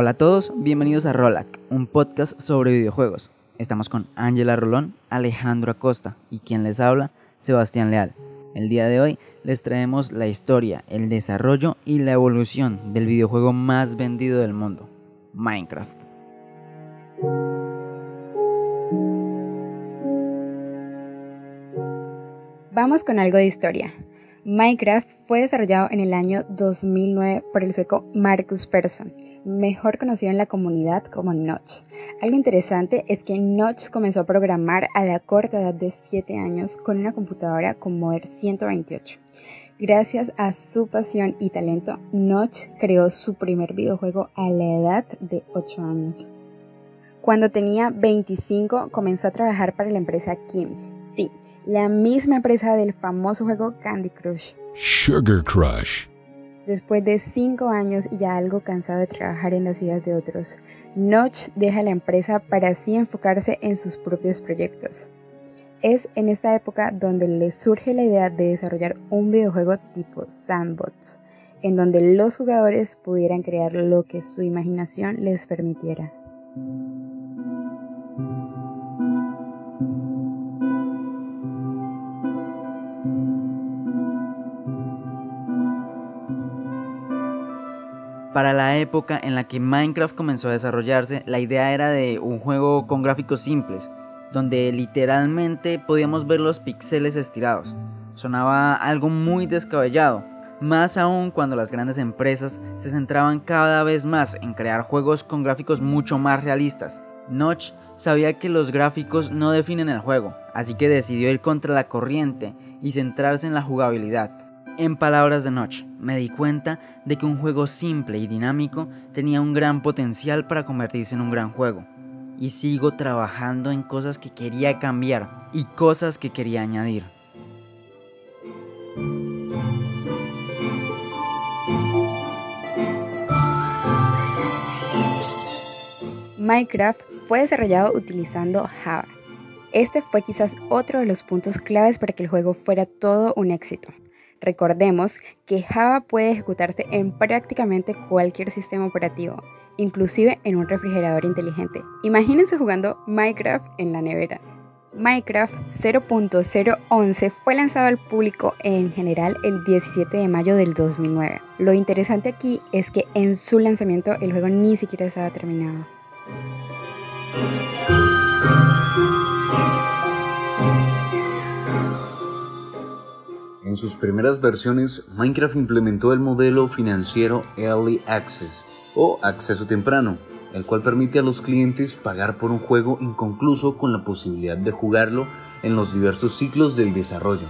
Hola a todos, bienvenidos a Rolac, un podcast sobre videojuegos. Estamos con Ángela Rolón, Alejandro Acosta y quien les habla, Sebastián Leal. El día de hoy les traemos la historia, el desarrollo y la evolución del videojuego más vendido del mundo, Minecraft. Vamos con algo de historia. Minecraft fue desarrollado en el año 2009 por el sueco Marcus Persson, mejor conocido en la comunidad como Notch. Algo interesante es que Notch comenzó a programar a la corta edad de 7 años con una computadora Commodore 128. Gracias a su pasión y talento, Notch creó su primer videojuego a la edad de 8 años. Cuando tenía 25 comenzó a trabajar para la empresa Kim. Sí, la misma empresa del famoso juego Candy Crush. Sugar Crush. Después de cinco años y ya algo cansado de trabajar en las ideas de otros, Notch deja la empresa para así enfocarse en sus propios proyectos. Es en esta época donde le surge la idea de desarrollar un videojuego tipo sandbox, en donde los jugadores pudieran crear lo que su imaginación les permitiera. Para la época en la que Minecraft comenzó a desarrollarse, la idea era de un juego con gráficos simples, donde literalmente podíamos ver los píxeles estirados. Sonaba algo muy descabellado, más aún cuando las grandes empresas se centraban cada vez más en crear juegos con gráficos mucho más realistas. Notch sabía que los gráficos no definen el juego, así que decidió ir contra la corriente y centrarse en la jugabilidad. En palabras de Notch, me di cuenta de que un juego simple y dinámico tenía un gran potencial para convertirse en un gran juego. Y sigo trabajando en cosas que quería cambiar y cosas que quería añadir. Minecraft fue desarrollado utilizando Java. Este fue quizás otro de los puntos claves para que el juego fuera todo un éxito. Recordemos que Java puede ejecutarse en prácticamente cualquier sistema operativo, inclusive en un refrigerador inteligente. Imagínense jugando Minecraft en la nevera. Minecraft 0.011 fue lanzado al público en general el 17 de mayo del 2009. Lo interesante aquí es que en su lanzamiento el juego ni siquiera estaba terminado. Sus primeras versiones, Minecraft implementó el modelo financiero Early Access o acceso temprano, el cual permite a los clientes pagar por un juego inconcluso con la posibilidad de jugarlo en los diversos ciclos del desarrollo,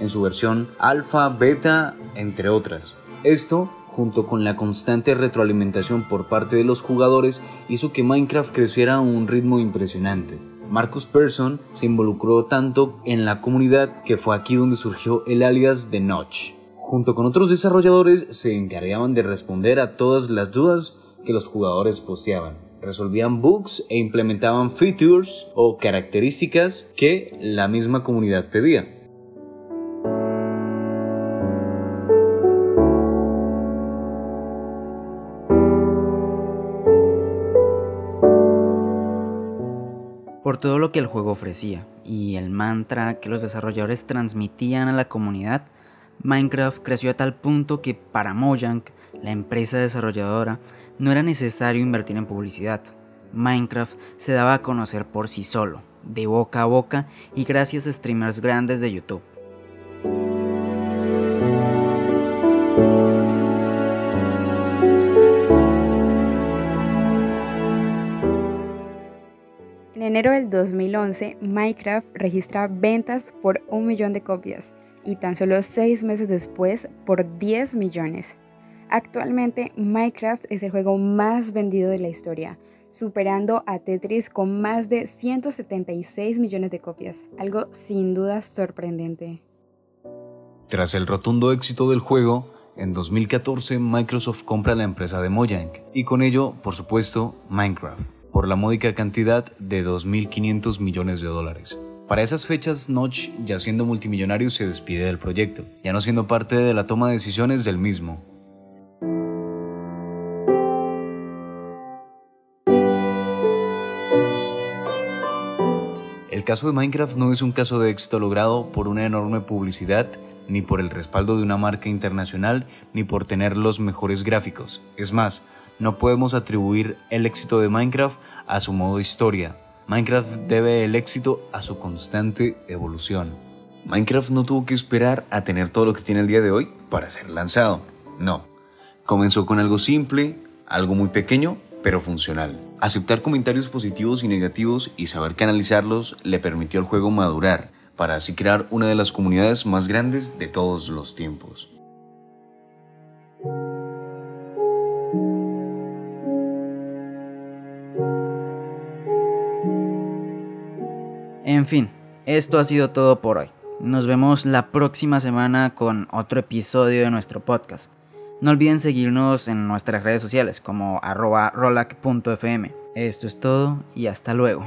en su versión alfa, beta, entre otras. Esto, junto con la constante retroalimentación por parte de los jugadores, hizo que Minecraft creciera a un ritmo impresionante. Marcus Persson se involucró tanto en la comunidad que fue aquí donde surgió el alias de Notch. Junto con otros desarrolladores se encargaban de responder a todas las dudas que los jugadores posteaban. Resolvían bugs e implementaban features o características que la misma comunidad pedía. Por todo lo que el juego ofrecía y el mantra que los desarrolladores transmitían a la comunidad, Minecraft creció a tal punto que para Mojang, la empresa desarrolladora, no era necesario invertir en publicidad. Minecraft se daba a conocer por sí solo, de boca a boca y gracias a streamers grandes de YouTube. Enero del 2011, Minecraft registra ventas por un millón de copias y tan solo seis meses después por 10 millones. Actualmente, Minecraft es el juego más vendido de la historia, superando a Tetris con más de 176 millones de copias, algo sin duda sorprendente. Tras el rotundo éxito del juego, en 2014 Microsoft compra la empresa de Mojang y con ello, por supuesto, Minecraft por la módica cantidad de 2.500 millones de dólares. Para esas fechas, Notch, ya siendo multimillonario, se despide del proyecto, ya no siendo parte de la toma de decisiones del mismo. El caso de Minecraft no es un caso de éxito logrado por una enorme publicidad, ni por el respaldo de una marca internacional, ni por tener los mejores gráficos. Es más, no podemos atribuir el éxito de Minecraft a su modo historia. Minecraft debe el éxito a su constante evolución. Minecraft no tuvo que esperar a tener todo lo que tiene el día de hoy para ser lanzado. No. Comenzó con algo simple, algo muy pequeño, pero funcional. Aceptar comentarios positivos y negativos y saber canalizarlos le permitió al juego madurar, para así crear una de las comunidades más grandes de todos los tiempos. Fin, esto ha sido todo por hoy. Nos vemos la próxima semana con otro episodio de nuestro podcast. No olviden seguirnos en nuestras redes sociales como arroba rolac.fm. Esto es todo y hasta luego.